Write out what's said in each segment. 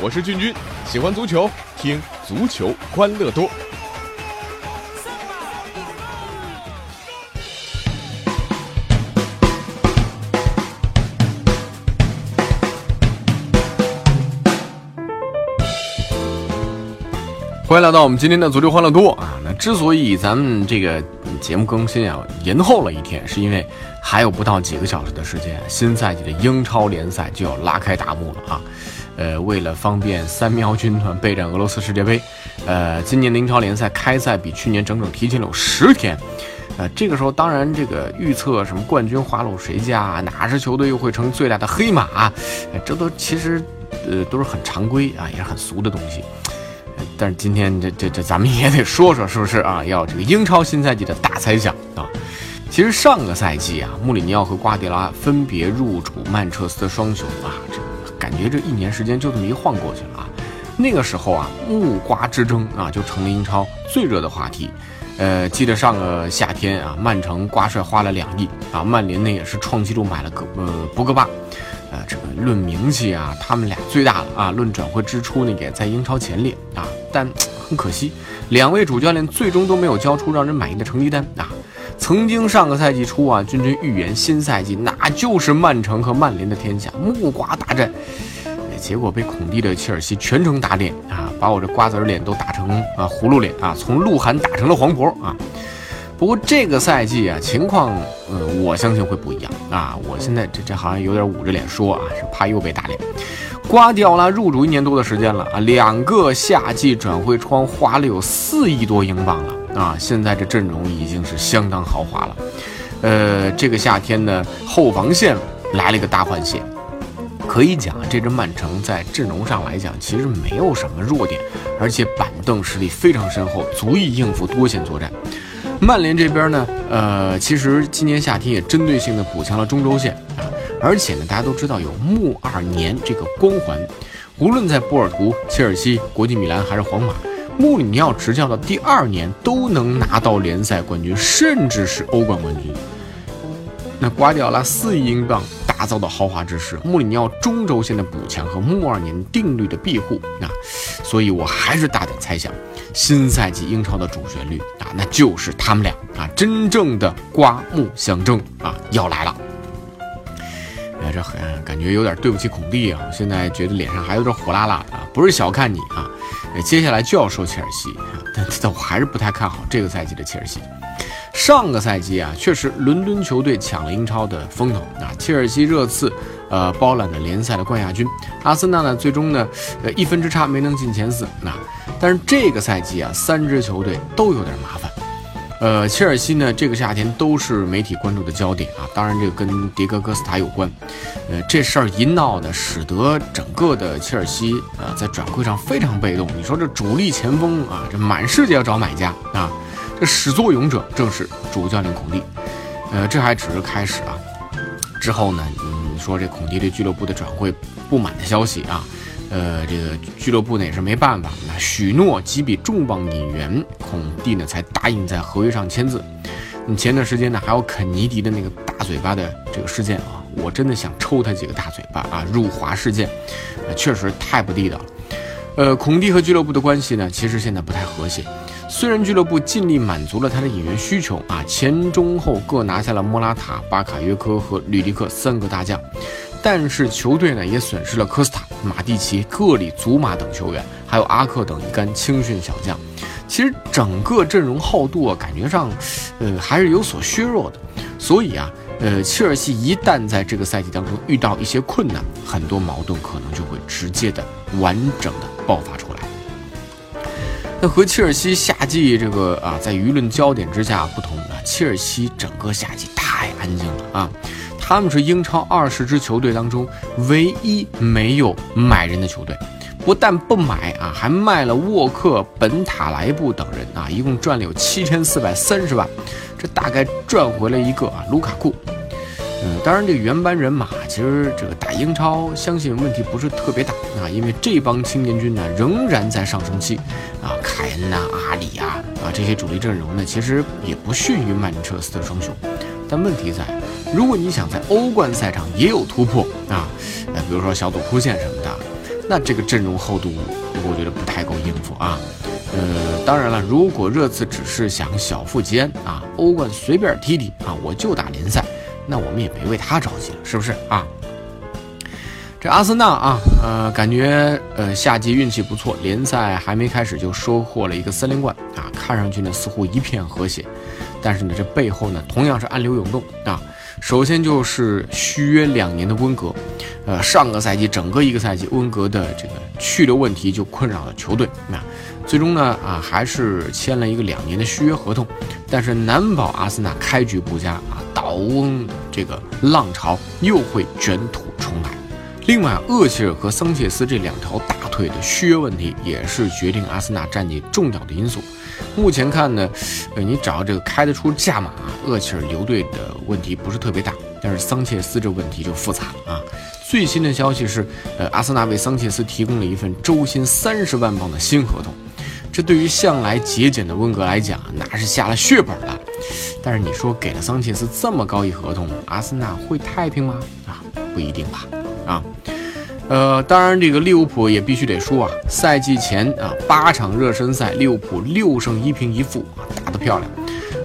我是俊君，喜欢足球，听足球欢乐多。欢迎来到我们今天的足球欢乐多啊！那之所以咱们这个节目更新啊延后了一天，是因为还有不到几个小时的时间，新赛季的英超联赛就要拉开大幕了啊！呃，为了方便三喵军团备战俄罗斯世界杯，呃，今年的英超联赛开赛比去年整整提前了有十天。呃，这个时候当然这个预测什么冠军花落谁家，哪支球队又会成最大的黑马，这都其实呃都是很常规啊，也是很俗的东西。但是今天这这这咱们也得说说，是不是啊？要这个英超新赛季的大猜想啊！其实上个赛季啊，穆里尼奥和瓜迪拉分别入主曼彻斯特双雄啊，这感觉这一年时间就这么一晃过去了啊。那个时候啊，木瓜之争啊就成了英超最热的话题。呃，记得上个夏天啊，曼城瓜帅花了两亿啊，曼联呢也是创纪录买了个呃博格巴。呃，这个论名气啊，他们俩最大了啊。论转会支出呢，也在英超前列啊。但很可惜，两位主教练最终都没有交出让人满意的成绩单啊。曾经上个赛季初啊，君君预言新赛季那就是曼城和曼联的天下，木瓜大战。结果被孔蒂的切尔西全程打脸啊，把我这瓜子脸都打成啊葫芦脸啊，从鹿晗打成了黄渤啊。不过这个赛季啊，情况，呃，我相信会不一样啊！我现在这这好像有点捂着脸说啊，是怕又被打脸。瓜迪奥拉入主一年多的时间了啊，两个夏季转会窗花了有四亿多英镑了啊！现在这阵容已经是相当豪华了。呃，这个夏天呢，后防线来了一个大换血，可以讲这支曼城在阵容上来讲其实没有什么弱点，而且板凳实力非常深厚，足以应付多线作战。曼联这边呢，呃，其实今年夏天也针对性的补强了中轴线，而且呢，大家都知道有穆二年这个光环，无论在波尔图、切尔西、国际米兰还是皇马，穆里尼奥执教的第二年都能拿到联赛冠军，甚至是欧冠冠军。那瓜迪奥拉四亿英镑。打造的豪华之势，穆里尼奥中轴线的补强和穆二年定律的庇护啊，所以我还是大胆猜想，新赛季英超的主旋律啊，那就是他们俩啊，真正的刮目相争啊，要来了。这很感觉有点对不起孔蒂啊，我现在觉得脸上还有点火辣辣的啊，不是小看你啊，接下来就要说切尔西，但但我还是不太看好这个赛季的切尔西。上个赛季啊，确实伦敦球队抢了英超的风头啊，切尔西热刺，呃，包揽了联赛的冠亚军。阿森纳呢，最终呢，呃，一分之差没能进前四。那，但是这个赛季啊，三支球队都有点麻烦。呃，切尔西呢，这个夏天都是媒体关注的焦点啊。当然，这个跟迭戈哥斯塔有关。呃，这事儿一闹呢，使得整个的切尔西啊，在转会上非常被动。你说这主力前锋啊，这满世界要找买家啊。这始作俑者正是主教练孔蒂，呃，这还只是开始啊。之后呢，你说这孔蒂对俱乐部的转会不满的消息啊，呃，这个俱乐部呢也是没办法，那许诺几笔重磅引援，孔蒂呢才答应在合约上签字。你前段时间呢还有肯尼迪的那个大嘴巴的这个事件啊，我真的想抽他几个大嘴巴啊！辱华事件，确实太不地道了。呃，孔蒂和俱乐部的关系呢，其实现在不太和谐。虽然俱乐部尽力满足了他的引援需求啊，前中后各拿下了莫拉塔、巴卡约科和吕迪克三个大将，但是球队呢也损失了科斯塔、马蒂奇、克里、祖马等球员，还有阿克等一干青训小将。其实整个阵容厚度啊，感觉上，呃，还是有所削弱的。所以啊，呃，切尔西一旦在这个赛季当中遇到一些困难，很多矛盾可能就会直接的、完整的爆发出来。那和切尔西夏季这个啊，在舆论焦点之下不同啊，切尔西整个夏季太安静了啊，他们是英超二十支球队当中唯一没有买人的球队，不但不买啊，还卖了沃克、本塔莱布等人啊，一共赚了有七千四百三十万，这大概赚回了一个啊卢卡库。嗯，当然，这个原班人马其实这个打英超，相信问题不是特别大啊，因为这帮青年军呢仍然在上升期啊，凯恩呐、阿里啊啊这些主力阵容呢，其实也不逊于曼彻斯特双雄。但问题在如果你想在欧冠赛场也有突破啊，呃，比如说小组出线什么的，那这个阵容厚度我觉得不太够应付啊。呃，当然了，如果热刺只是想小富即安啊，欧冠随便踢踢啊，我就打联赛，那我们也别为他着急了，是不是啊？这阿森纳啊，呃，感觉呃夏季运气不错，联赛还没开始就收获了一个三连冠啊，看上去呢似乎一片和谐，但是呢这背后呢同样是暗流涌动啊。首先就是续约两年的温格，呃，上个赛季整个一个赛季温格的这个去留问题就困扰了球队，那最终呢啊还是签了一个两年的续约合同，但是难保阿森纳开局不佳啊，倒翁这个浪潮又会卷土重来。另外，厄齐尔和桑切斯这两条大腿的续约问题，也是决定阿森纳战绩重要的因素。目前看呢，呃，你找这个开得出价码，厄齐尔留队的问题不是特别大，但是桑切斯这问题就复杂了啊。最新的消息是，呃，阿森纳为桑切斯提供了一份周薪三十万镑的新合同，这对于向来节俭的温格来讲，那是下了血本了。但是你说给了桑切斯这么高一合同，阿森纳会太平吗？啊，不一定吧。啊，呃，当然，这个利物浦也必须得说啊，赛季前啊八场热身赛，利物浦六胜一平一负啊，打得漂亮。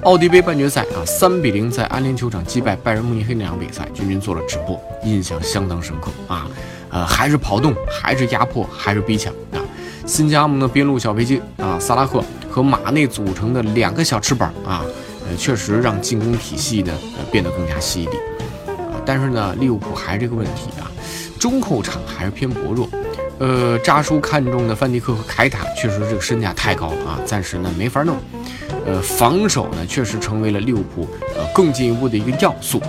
奥迪杯半决赛啊，三比零在安联球场击败拜仁慕尼黑那场比赛，君君做了直播，印象相当深刻啊。呃，还是跑动，还是压迫，还是逼抢啊。新加盟的边路小飞机啊，萨拉赫和马内组成的两个小翅膀啊，呃，确实让进攻体系呢呃变得更加犀利啊。但是呢，利物浦还是这个问题啊。中后场还是偏薄弱，呃，扎叔看中的范迪克和凯塔确实这个身价太高了啊，暂时呢没法弄。呃，防守呢确实成为了利物浦呃更进一步的一个要素。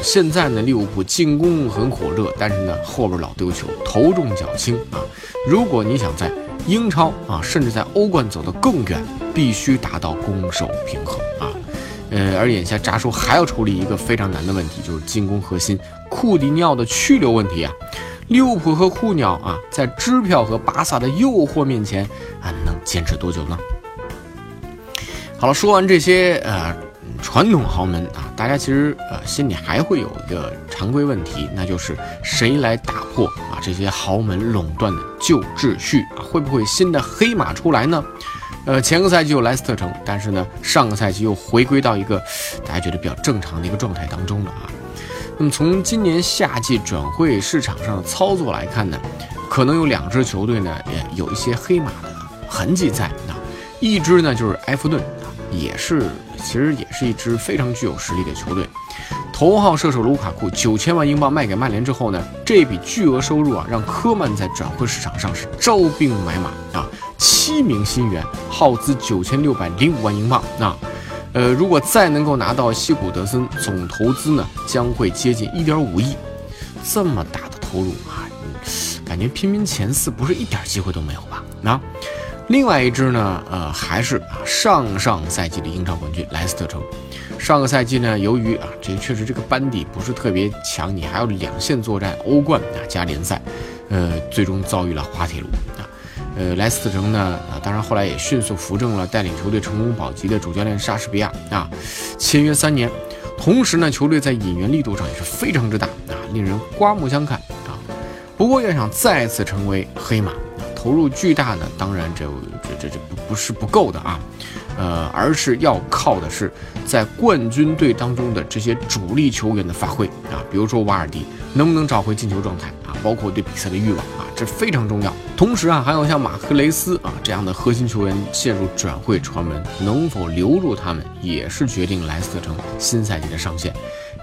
现在呢利物浦进攻很火热，但是呢后边老丢球，头重脚轻啊。如果你想在英超啊，甚至在欧冠走得更远，必须达到攻守平衡。呃，而眼下扎叔还要处理一个非常难的问题，就是进攻核心库蒂尼奥的去留问题啊。利物浦和库鸟啊，在支票和巴萨的诱惑面前啊，能坚持多久呢？好了，说完这些呃传统豪门啊，大家其实呃心里还会有一个常规问题，那就是谁来打破啊这些豪门垄断的旧秩序啊？会不会新的黑马出来呢？呃，前个赛季有莱斯特城，但是呢，上个赛季又回归到一个大家觉得比较正常的一个状态当中了啊。那么从今年夏季转会市场上的操作来看呢，可能有两支球队呢，也有一些黑马的痕迹在啊。一支呢就是埃弗顿啊，也是其实也是一支非常具有实力的球队。头号射手卢卡库九千万英镑卖给曼联之后呢，这笔巨额收入啊，让科曼在转会市场上是招兵买马啊，七名新援，耗资九千六百零五万英镑啊。呃，如果再能够拿到西古德森，总投资呢将会接近一点五亿，这么大的投入啊，感觉拼拼前四不是一点机会都没有吧？那另外一支呢，呃，还是啊上上赛季的英超冠军莱斯特城。上个赛季呢，由于啊这确实这个班底不是特别强，你还要两线作战，欧冠啊加联赛，呃，最终遭遇了滑铁卢。呃，莱斯特城呢，啊，当然后来也迅速扶正了带领球队成功保级的主教练莎士比亚啊，签约三年，同时呢，球队在引援力度上也是非常之大啊，令人刮目相看啊。不过要想再次成为黑马，投入巨大呢，当然这这这这不不是不够的啊，呃，而是要靠的是在冠军队当中的这些主力球员的发挥啊，比如说瓦尔迪能不能找回进球状态啊，包括对比赛的欲望啊。这非常重要。同时啊，还有像马克雷斯啊这样的核心球员陷入转会传闻，能否留住他们，也是决定莱斯特城新赛季的上限。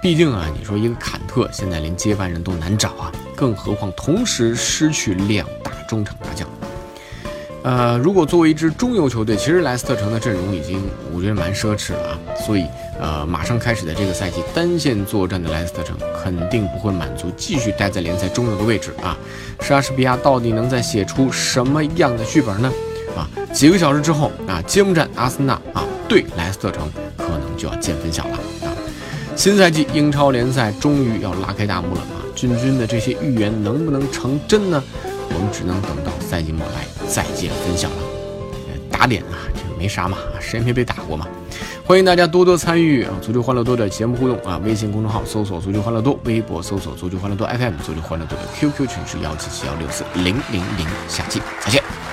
毕竟啊，你说一个坎特现在连接班人都难找啊，更何况同时失去两大中场大将。呃，如果作为一支中游球队，其实莱斯特城的阵容已经我觉得蛮奢侈了啊。所以，呃，马上开始的这个赛季单线作战的莱斯特城肯定不会满足，继续待在联赛中游的位置啊。莎士比亚到底能再写出什么样的剧本呢？啊，几个小时之后啊，揭幕战阿森纳啊对莱斯特城可能就要见分晓了啊。新赛季英超联赛终于要拉开大幕了啊！俊君的这些预言能不能成真呢？我们只能等到赛季末来再见分晓了。打脸啊，这没啥嘛，谁没被打过嘛？欢迎大家多多参与啊，足球欢乐多的节目互动啊，微信公众号搜索足球欢乐多，微博搜索足球欢乐多 FM，足球欢乐多的 QQ 群是幺七七幺六四零零零，下期再见。